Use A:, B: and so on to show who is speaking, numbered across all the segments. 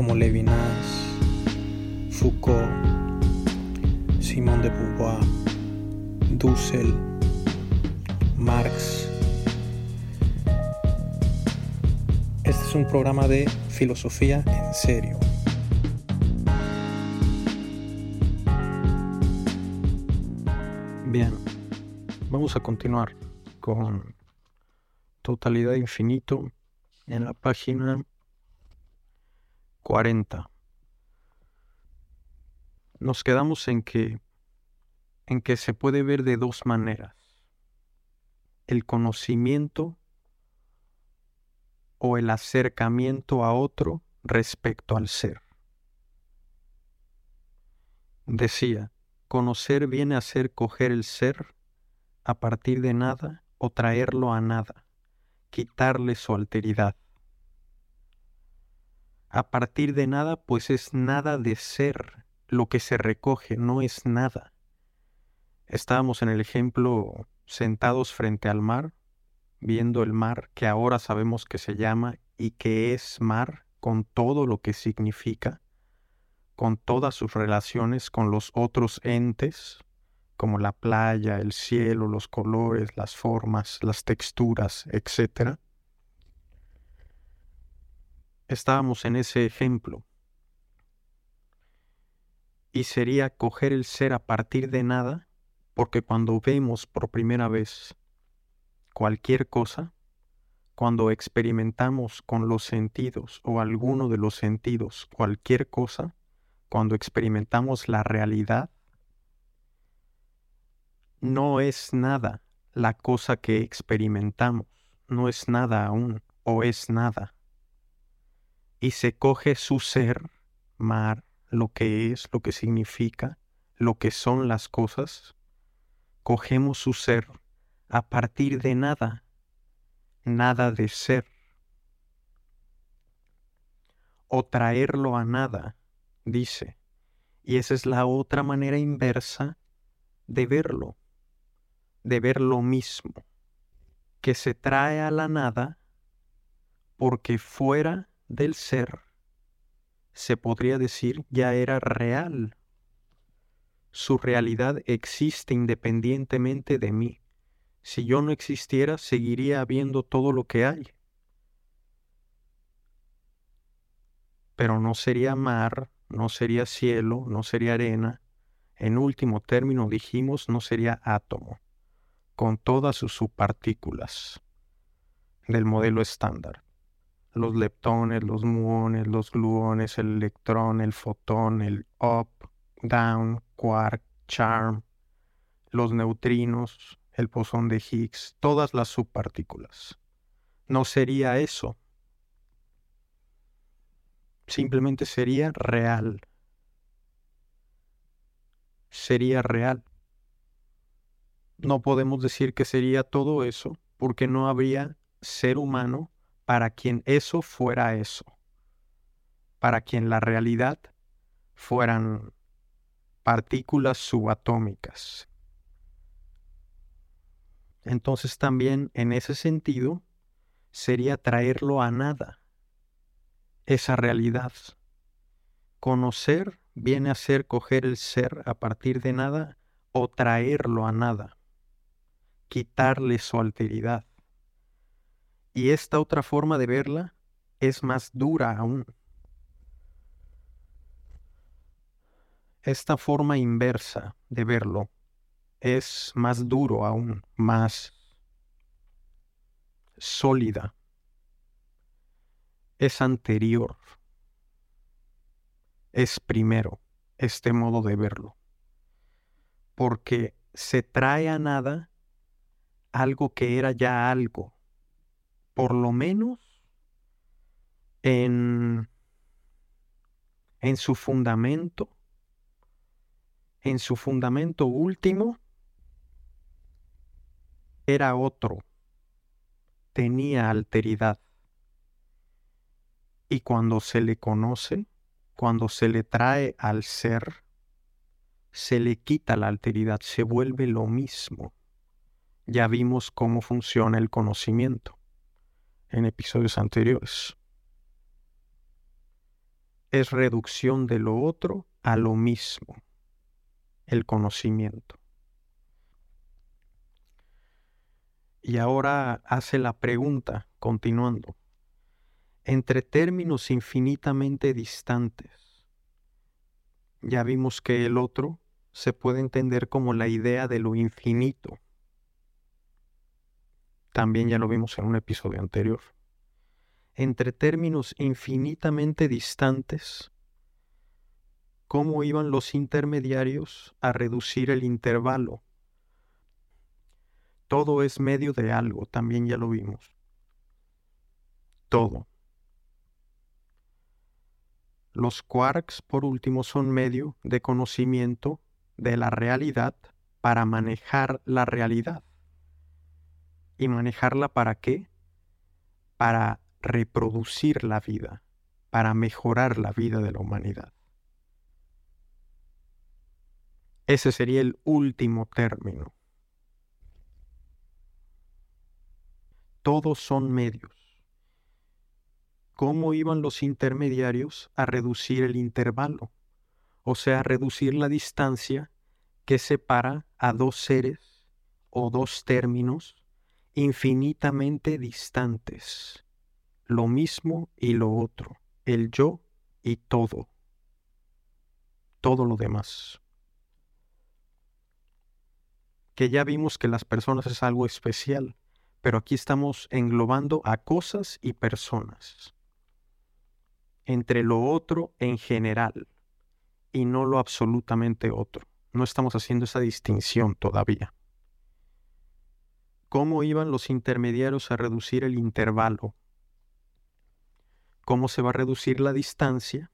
A: como Levinas, Foucault, Simón de Beauvoir, Dussel, Marx. Este es un programa de filosofía en serio. Bien, vamos a continuar con Totalidad Infinito en la página 40. Nos quedamos en que en que se puede ver de dos maneras. El conocimiento o el acercamiento a otro respecto al ser. Decía, conocer viene a ser coger el ser a partir de nada o traerlo a nada, quitarle su alteridad a partir de nada, pues es nada de ser. Lo que se recoge no es nada. Estábamos en el ejemplo sentados frente al mar, viendo el mar que ahora sabemos que se llama y que es mar con todo lo que significa, con todas sus relaciones con los otros entes, como la playa, el cielo, los colores, las formas, las texturas, etc estábamos en ese ejemplo. Y sería coger el ser a partir de nada, porque cuando vemos por primera vez cualquier cosa, cuando experimentamos con los sentidos o alguno de los sentidos cualquier cosa, cuando experimentamos la realidad, no es nada la cosa que experimentamos, no es nada aún o es nada y se coge su ser, mar, lo que es, lo que significa, lo que son las cosas, cogemos su ser a partir de nada, nada de ser, o traerlo a nada, dice, y esa es la otra manera inversa de verlo, de ver lo mismo, que se trae a la nada porque fuera del ser, se podría decir, ya era real. Su realidad existe independientemente de mí. Si yo no existiera, seguiría habiendo todo lo que hay. Pero no sería mar, no sería cielo, no sería arena. En último término dijimos, no sería átomo, con todas sus subpartículas del modelo estándar los leptones, los muones, los gluones, el electrón, el fotón, el up, down, quark, charm, los neutrinos, el bosón de Higgs, todas las subpartículas. No sería eso. Simplemente sería real. Sería real. No podemos decir que sería todo eso porque no habría ser humano para quien eso fuera eso, para quien la realidad fueran partículas subatómicas. Entonces también en ese sentido sería traerlo a nada, esa realidad. Conocer viene a ser coger el ser a partir de nada o traerlo a nada, quitarle su alteridad. Y esta otra forma de verla es más dura aún. Esta forma inversa de verlo es más duro aún, más sólida. Es anterior. Es primero este modo de verlo. Porque se trae a nada algo que era ya algo por lo menos en, en su fundamento, en su fundamento último, era otro, tenía alteridad. Y cuando se le conoce, cuando se le trae al ser, se le quita la alteridad, se vuelve lo mismo. Ya vimos cómo funciona el conocimiento en episodios anteriores. Es reducción de lo otro a lo mismo, el conocimiento. Y ahora hace la pregunta, continuando, entre términos infinitamente distantes, ya vimos que el otro se puede entender como la idea de lo infinito. También ya lo vimos en un episodio anterior. Entre términos infinitamente distantes, ¿cómo iban los intermediarios a reducir el intervalo? Todo es medio de algo, también ya lo vimos. Todo. Los quarks, por último, son medio de conocimiento de la realidad para manejar la realidad. ¿Y manejarla para qué? Para reproducir la vida, para mejorar la vida de la humanidad. Ese sería el último término. Todos son medios. ¿Cómo iban los intermediarios a reducir el intervalo? O sea, a reducir la distancia que separa a dos seres o dos términos infinitamente distantes, lo mismo y lo otro, el yo y todo, todo lo demás. Que ya vimos que las personas es algo especial, pero aquí estamos englobando a cosas y personas, entre lo otro en general y no lo absolutamente otro. No estamos haciendo esa distinción todavía cómo iban los intermediarios a reducir el intervalo, cómo se va a reducir la distancia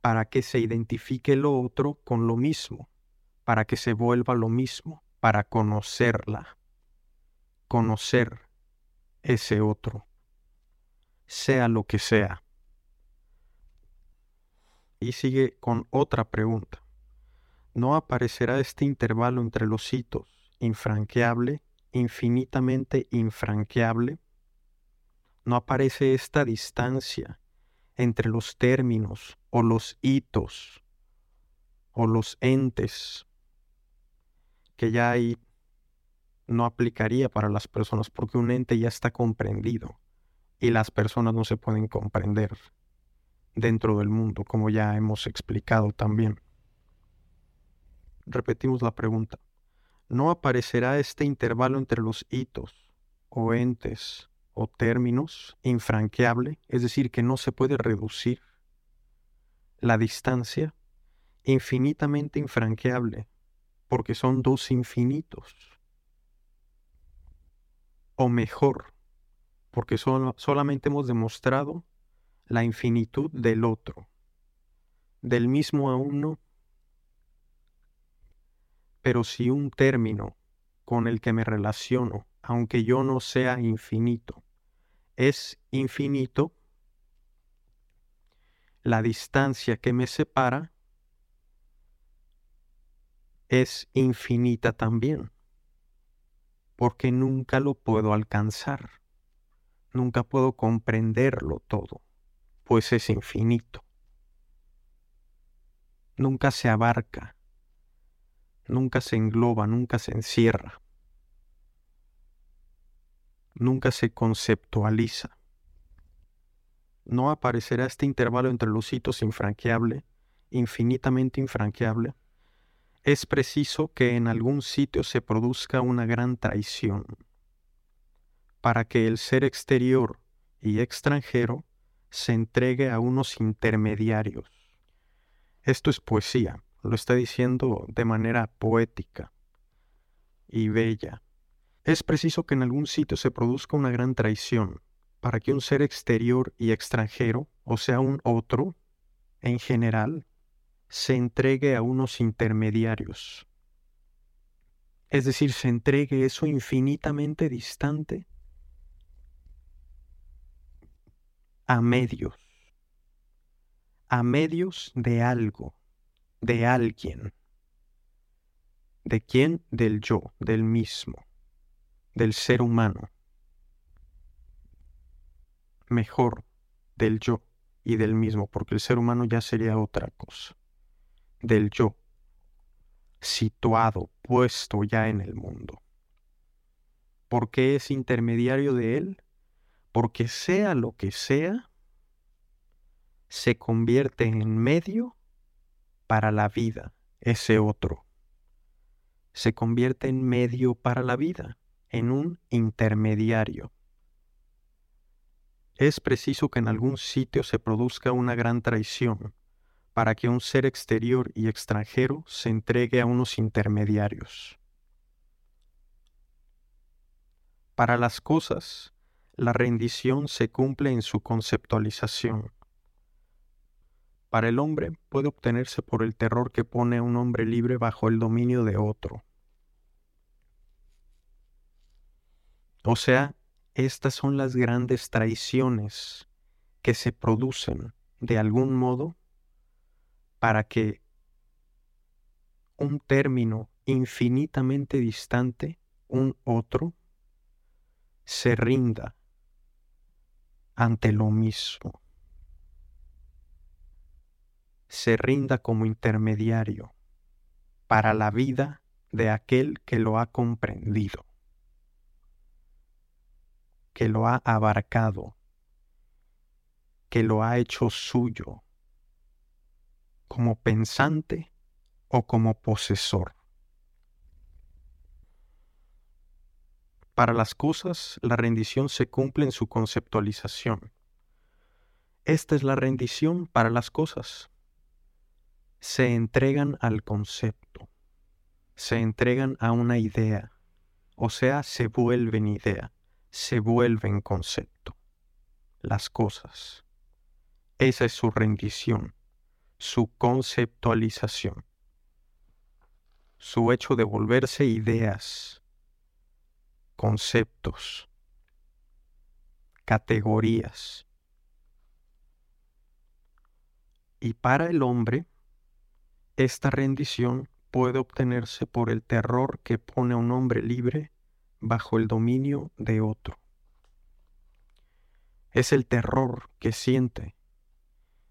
A: para que se identifique lo otro con lo mismo, para que se vuelva lo mismo, para conocerla, conocer ese otro, sea lo que sea. Y sigue con otra pregunta. ¿No aparecerá este intervalo entre los hitos infranqueable infinitamente infranqueable, no aparece esta distancia entre los términos o los hitos o los entes que ya no aplicaría para las personas porque un ente ya está comprendido y las personas no se pueden comprender dentro del mundo, como ya hemos explicado también. Repetimos la pregunta no aparecerá este intervalo entre los hitos o entes o términos infranqueable, es decir, que no se puede reducir la distancia infinitamente infranqueable, porque son dos infinitos. O mejor, porque solamente hemos demostrado la infinitud del otro, del mismo a uno pero si un término con el que me relaciono, aunque yo no sea infinito, es infinito, la distancia que me separa es infinita también, porque nunca lo puedo alcanzar, nunca puedo comprenderlo todo, pues es infinito. Nunca se abarca nunca se engloba, nunca se encierra, nunca se conceptualiza. No aparecerá este intervalo entre los hitos infranqueable, infinitamente infranqueable. Es preciso que en algún sitio se produzca una gran traición, para que el ser exterior y extranjero se entregue a unos intermediarios. Esto es poesía lo está diciendo de manera poética y bella. Es preciso que en algún sitio se produzca una gran traición para que un ser exterior y extranjero, o sea, un otro, en general, se entregue a unos intermediarios. Es decir, se entregue eso infinitamente distante a medios, a medios de algo, de alguien. ¿De quién? Del yo, del mismo, del ser humano. Mejor, del yo y del mismo, porque el ser humano ya sería otra cosa. Del yo, situado, puesto ya en el mundo. ¿Por qué es intermediario de él? Porque sea lo que sea, se convierte en medio para la vida, ese otro. Se convierte en medio para la vida, en un intermediario. Es preciso que en algún sitio se produzca una gran traición para que un ser exterior y extranjero se entregue a unos intermediarios. Para las cosas, la rendición se cumple en su conceptualización. Para el hombre puede obtenerse por el terror que pone un hombre libre bajo el dominio de otro. O sea, estas son las grandes traiciones que se producen de algún modo para que un término infinitamente distante, un otro, se rinda ante lo mismo, se rinda como intermediario para la vida de aquel que lo ha comprendido que lo ha abarcado, que lo ha hecho suyo, como pensante o como posesor. Para las cosas, la rendición se cumple en su conceptualización. Esta es la rendición para las cosas. Se entregan al concepto, se entregan a una idea, o sea, se vuelven idea se vuelven concepto. Las cosas. Esa es su rendición, su conceptualización, su hecho de volverse ideas, conceptos, categorías. Y para el hombre, esta rendición puede obtenerse por el terror que pone a un hombre libre bajo el dominio de otro. Es el terror que siente,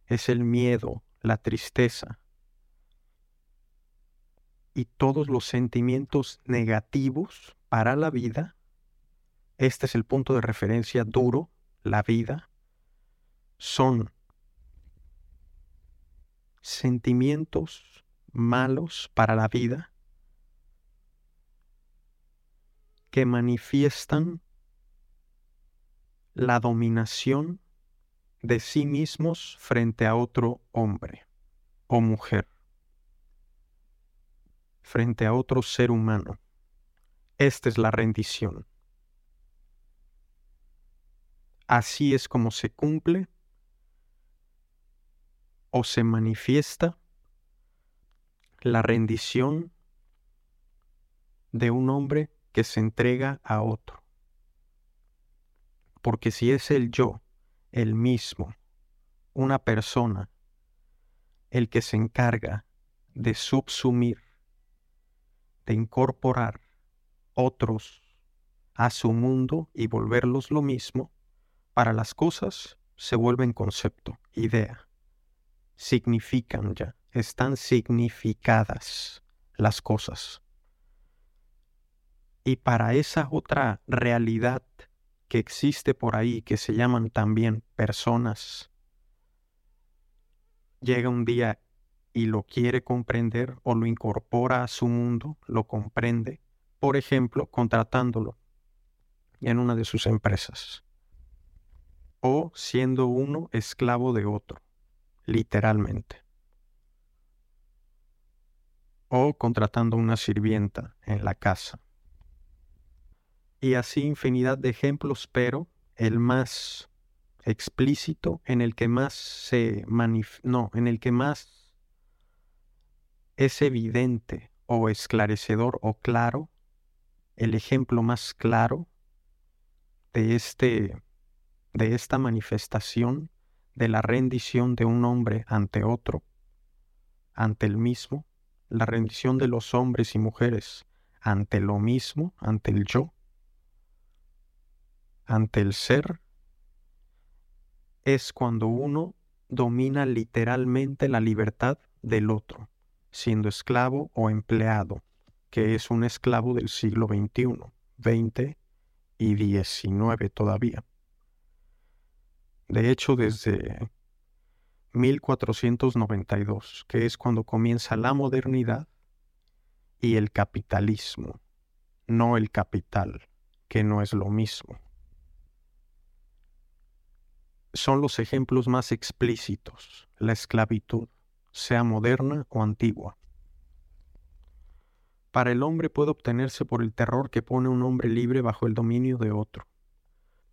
A: es el miedo, la tristeza y todos los sentimientos negativos para la vida. Este es el punto de referencia duro, la vida, son sentimientos malos para la vida que manifiestan la dominación de sí mismos frente a otro hombre o mujer, frente a otro ser humano. Esta es la rendición. Así es como se cumple o se manifiesta la rendición de un hombre que se entrega a otro. Porque si es el yo, el mismo, una persona, el que se encarga de subsumir, de incorporar otros a su mundo y volverlos lo mismo, para las cosas se vuelven concepto, idea. Significan ya, están significadas las cosas. Y para esa otra realidad que existe por ahí, que se llaman también personas, llega un día y lo quiere comprender o lo incorpora a su mundo, lo comprende, por ejemplo, contratándolo en una de sus empresas o siendo uno esclavo de otro, literalmente, o contratando una sirvienta en la casa. Y así infinidad de ejemplos, pero el más explícito, en el que más se no, en el que más es evidente o esclarecedor o claro, el ejemplo más claro de este de esta manifestación de la rendición de un hombre ante otro, ante el mismo, la rendición de los hombres y mujeres ante lo mismo, ante el yo, ante el ser, es cuando uno domina literalmente la libertad del otro, siendo esclavo o empleado, que es un esclavo del siglo XXI, XX y XIX todavía. De hecho, desde 1492, que es cuando comienza la modernidad y el capitalismo, no el capital, que no es lo mismo. Son los ejemplos más explícitos, la esclavitud, sea moderna o antigua. Para el hombre puede obtenerse por el terror que pone un hombre libre bajo el dominio de otro.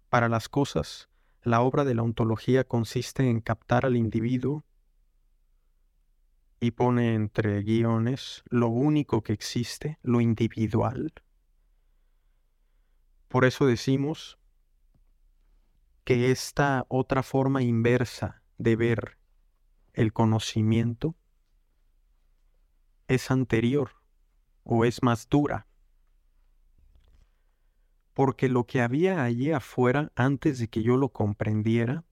A: Para las cosas, la obra de la ontología consiste en captar al individuo y pone entre guiones lo único que existe, lo individual. Por eso decimos que esta otra forma inversa de ver el conocimiento es anterior o es más dura porque lo que había allí afuera antes de que yo lo comprendiera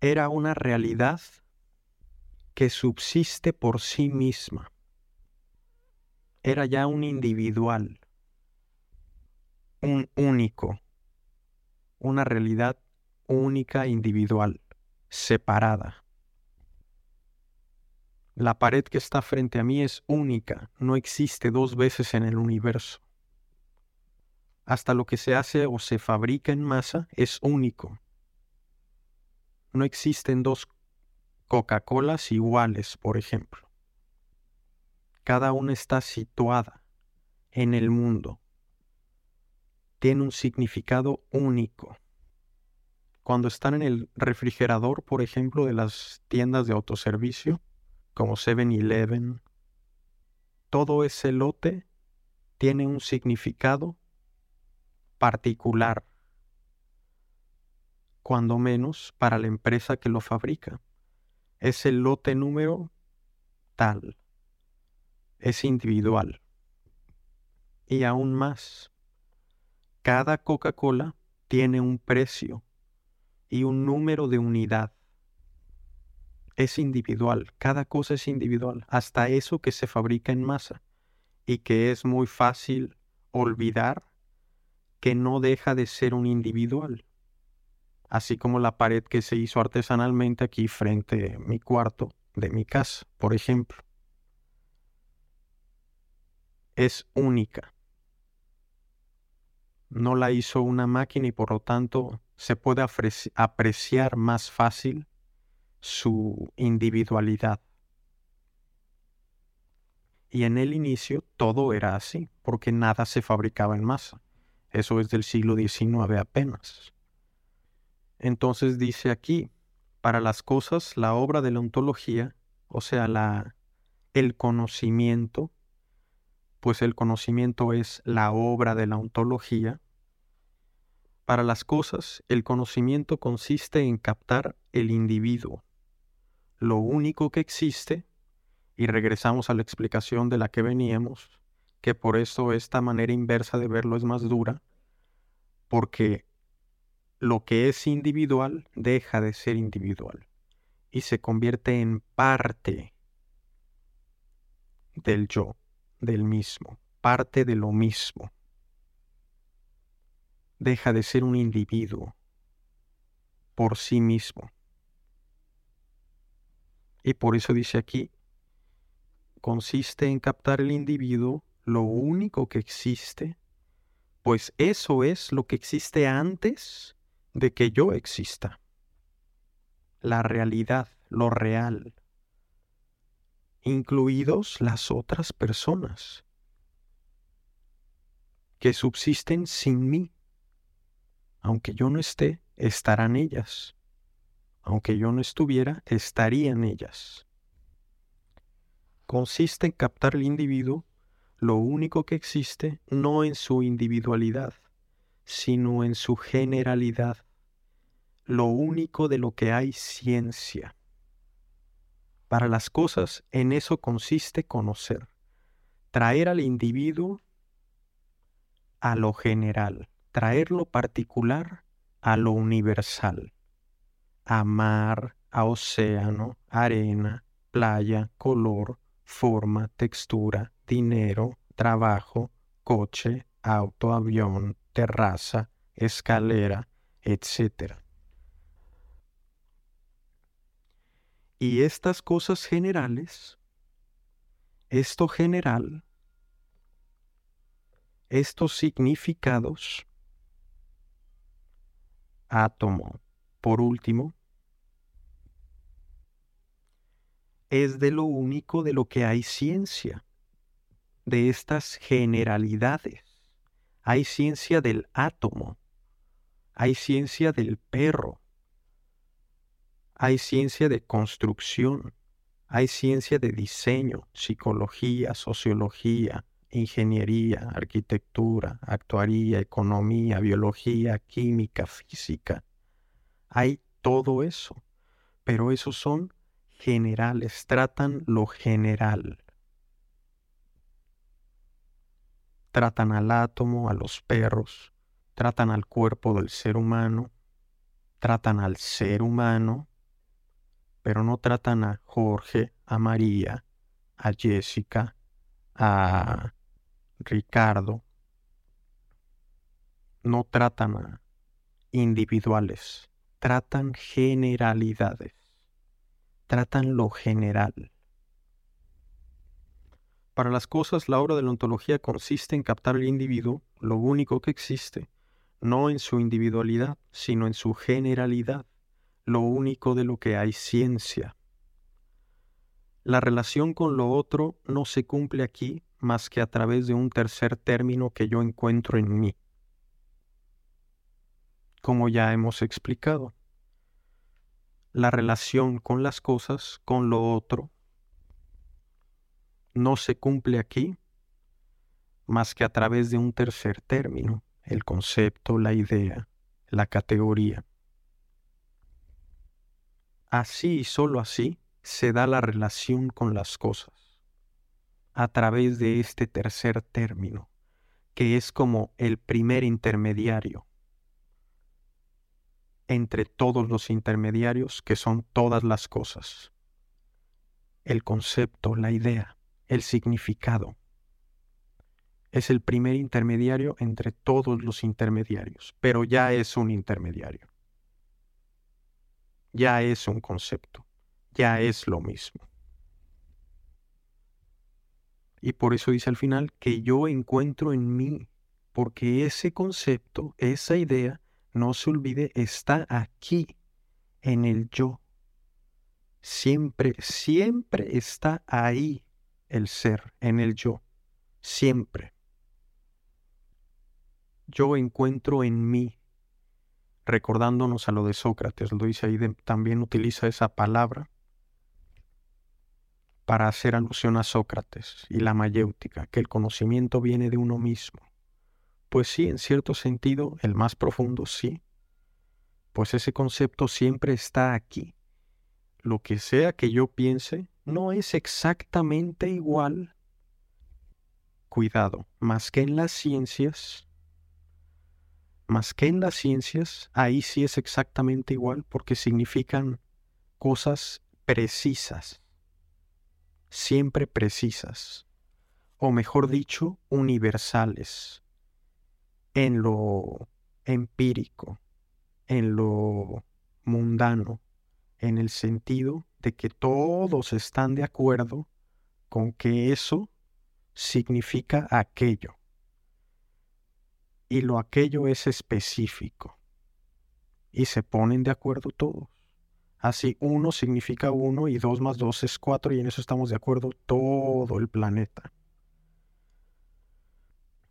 A: era una realidad que subsiste por sí misma. Era ya un individual, un único, una realidad única, individual, separada. La pared que está frente a mí es única, no existe dos veces en el universo hasta lo que se hace o se fabrica en masa es único. No existen dos Coca-Colas iguales, por ejemplo. Cada una está situada en el mundo. Tiene un significado único. Cuando están en el refrigerador, por ejemplo, de las tiendas de autoservicio, como 7-Eleven, todo ese lote tiene un significado particular, cuando menos para la empresa que lo fabrica. Es el lote número tal, es individual. Y aún más, cada Coca-Cola tiene un precio y un número de unidad. Es individual, cada cosa es individual, hasta eso que se fabrica en masa y que es muy fácil olvidar que no deja de ser un individual. Así como la pared que se hizo artesanalmente aquí frente a mi cuarto de mi casa, por ejemplo. Es única. No la hizo una máquina y por lo tanto se puede apreciar más fácil su individualidad. Y en el inicio todo era así, porque nada se fabricaba en masa. Eso es del siglo XIX apenas. Entonces dice aquí, para las cosas, la obra de la ontología, o sea, la, el conocimiento, pues el conocimiento es la obra de la ontología. Para las cosas, el conocimiento consiste en captar el individuo, lo único que existe, y regresamos a la explicación de la que veníamos, que por eso esta manera inversa de verlo es más dura, porque lo que es individual deja de ser individual y se convierte en parte del yo, del mismo, parte de lo mismo. Deja de ser un individuo por sí mismo. Y por eso dice aquí, consiste en captar el individuo lo único que existe, pues eso es lo que existe antes de que yo exista. La realidad, lo real, incluidos las otras personas que subsisten sin mí. Aunque yo no esté, estarán ellas. Aunque yo no estuviera, estarían ellas. Consiste en captar el individuo lo único que existe no en su individualidad, sino en su generalidad, lo único de lo que hay ciencia. Para las cosas en eso consiste conocer, traer al individuo a lo general, traer lo particular a lo universal, a mar, a océano, arena, playa, color, forma, textura, dinero, trabajo, coche, auto, avión, terraza, escalera, etc. Y estas cosas generales, esto general, estos significados, átomo, por último, es de lo único de lo que hay ciencia, de estas generalidades. Hay ciencia del átomo, hay ciencia del perro, hay ciencia de construcción, hay ciencia de diseño, psicología, sociología, ingeniería, arquitectura, actuaría, economía, biología, química, física. Hay todo eso, pero esos son generales, tratan lo general. Tratan al átomo, a los perros, tratan al cuerpo del ser humano, tratan al ser humano, pero no tratan a Jorge, a María, a Jessica, a Ricardo. No tratan a individuales, tratan generalidades tratan lo general. Para las cosas, la obra de la ontología consiste en captar al individuo, lo único que existe, no en su individualidad, sino en su generalidad, lo único de lo que hay ciencia. La relación con lo otro no se cumple aquí más que a través de un tercer término que yo encuentro en mí. Como ya hemos explicado, la relación con las cosas, con lo otro, no se cumple aquí más que a través de un tercer término, el concepto, la idea, la categoría. Así y sólo así se da la relación con las cosas, a través de este tercer término, que es como el primer intermediario entre todos los intermediarios que son todas las cosas. El concepto, la idea, el significado. Es el primer intermediario entre todos los intermediarios, pero ya es un intermediario. Ya es un concepto, ya es lo mismo. Y por eso dice al final que yo encuentro en mí, porque ese concepto, esa idea, no se olvide, está aquí, en el yo. Siempre, siempre está ahí el ser, en el yo. Siempre. Yo encuentro en mí, recordándonos a lo de Sócrates, lo dice ahí, también utiliza esa palabra para hacer alusión a Sócrates y la mayéutica, que el conocimiento viene de uno mismo. Pues sí, en cierto sentido, el más profundo sí, pues ese concepto siempre está aquí. Lo que sea que yo piense no es exactamente igual. Cuidado, más que en las ciencias, más que en las ciencias, ahí sí es exactamente igual porque significan cosas precisas, siempre precisas, o mejor dicho, universales en lo empírico, en lo mundano, en el sentido de que todos están de acuerdo con que eso significa aquello. Y lo aquello es específico. Y se ponen de acuerdo todos. Así uno significa uno y dos más dos es cuatro y en eso estamos de acuerdo todo el planeta.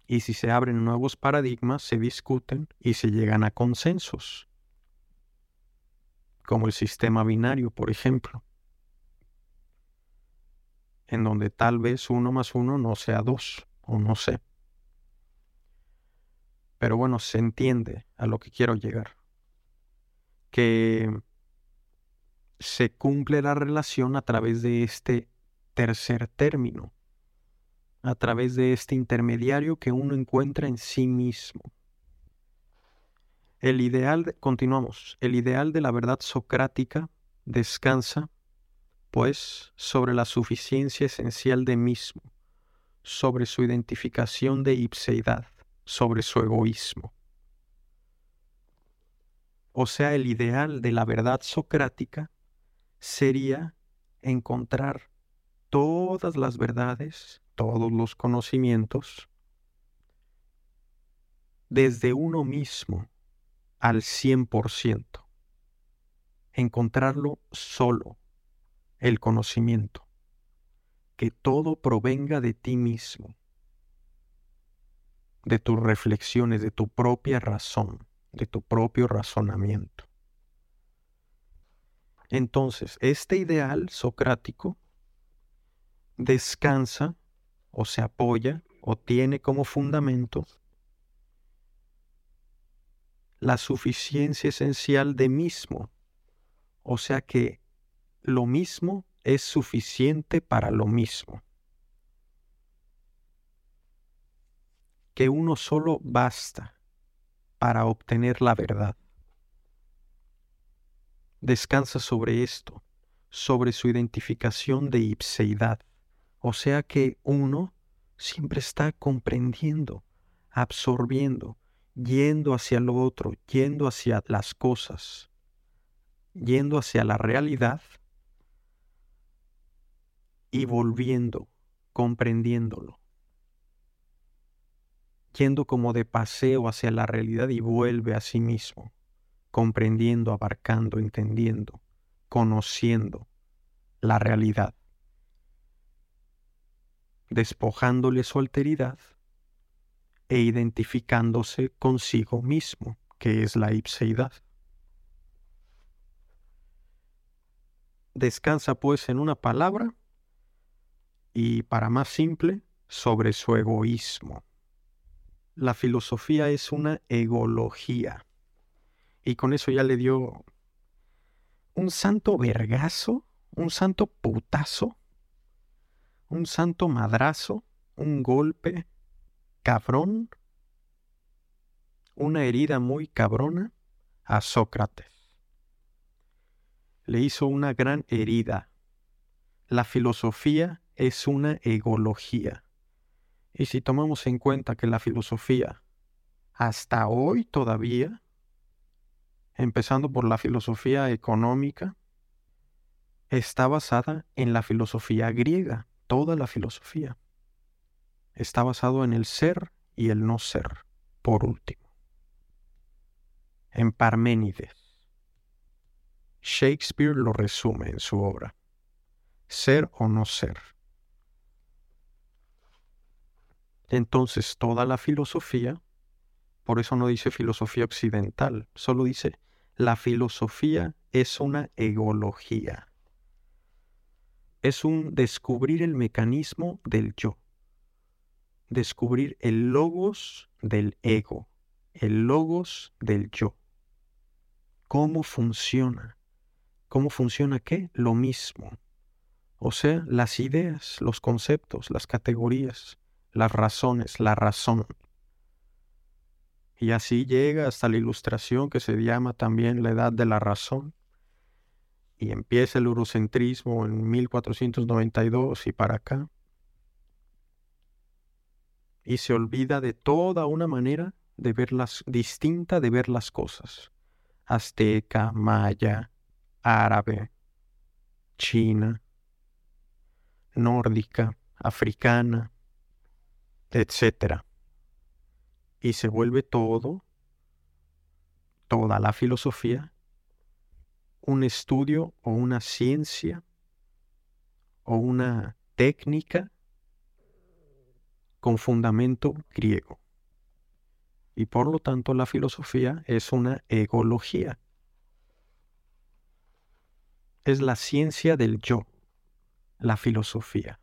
A: Y si se abren nuevos paradigmas, se discuten y se llegan a consensos, como el sistema binario, por ejemplo, en donde tal vez uno más uno no sea dos, o no sé. Pero bueno, se entiende a lo que quiero llegar. Que se cumple la relación a través de este tercer término, a través de este intermediario que uno encuentra en sí mismo. El ideal, continuamos, el ideal de la verdad socrática descansa, pues, sobre la suficiencia esencial de mismo, sobre su identificación de ipseidad, sobre su egoísmo. O sea, el ideal de la verdad socrática sería encontrar todas las verdades, todos los conocimientos, desde uno mismo al 100%. Encontrarlo solo, el conocimiento. Que todo provenga de ti mismo, de tus reflexiones, de tu propia razón, de tu propio razonamiento. Entonces, este ideal socrático descansa o se apoya o tiene como fundamento la suficiencia esencial de mismo. O sea que lo mismo es suficiente para lo mismo. Que uno solo basta para obtener la verdad descansa sobre esto, sobre su identificación de ipseidad. O sea que uno siempre está comprendiendo, absorbiendo, yendo hacia lo otro, yendo hacia las cosas, yendo hacia la realidad y volviendo, comprendiéndolo. Yendo como de paseo hacia la realidad y vuelve a sí mismo comprendiendo, abarcando, entendiendo, conociendo la realidad, despojándole su alteridad e identificándose consigo mismo, que es la ipseidad. Descansa pues en una palabra y para más simple, sobre su egoísmo. La filosofía es una egología y con eso ya le dio un santo vergazo, un santo putazo, un santo madrazo, un golpe cabrón, una herida muy cabrona a Sócrates. Le hizo una gran herida. La filosofía es una egología. Y si tomamos en cuenta que la filosofía hasta hoy todavía empezando por la filosofía económica, está basada en la filosofía griega, toda la filosofía. Está basado en el ser y el no ser, por último. En Parménides. Shakespeare lo resume en su obra. Ser o no ser. Entonces toda la filosofía, por eso no dice filosofía occidental, solo dice la filosofía es una egología. Es un descubrir el mecanismo del yo. Descubrir el logos del ego. El logos del yo. ¿Cómo funciona? ¿Cómo funciona qué? Lo mismo. O sea, las ideas, los conceptos, las categorías, las razones, la razón. Y así llega hasta la ilustración que se llama también la edad de la razón. Y empieza el eurocentrismo en 1492 y para acá. Y se olvida de toda una manera de verlas distinta de ver las cosas. Azteca, maya, árabe, china, nórdica, africana, etcétera y se vuelve todo, toda la filosofía, un estudio o una ciencia o una técnica con fundamento griego. y por lo tanto la filosofía es una egología. Es la ciencia del yo, la filosofía.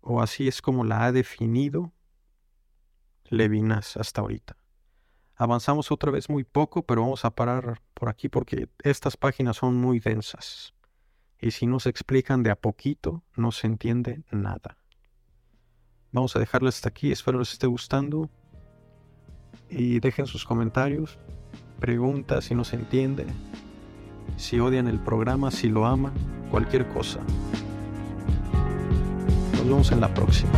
A: O así es como la ha definido Levinas hasta ahorita. Avanzamos otra vez muy poco, pero vamos a parar por aquí porque estas páginas son muy densas. Y si no se explican de a poquito, no se entiende nada. Vamos a dejarlo hasta aquí, espero les esté gustando. Y dejen sus comentarios, preguntas si no se entiende, si odian el programa, si lo aman, cualquier cosa. Nos vemos en la próxima.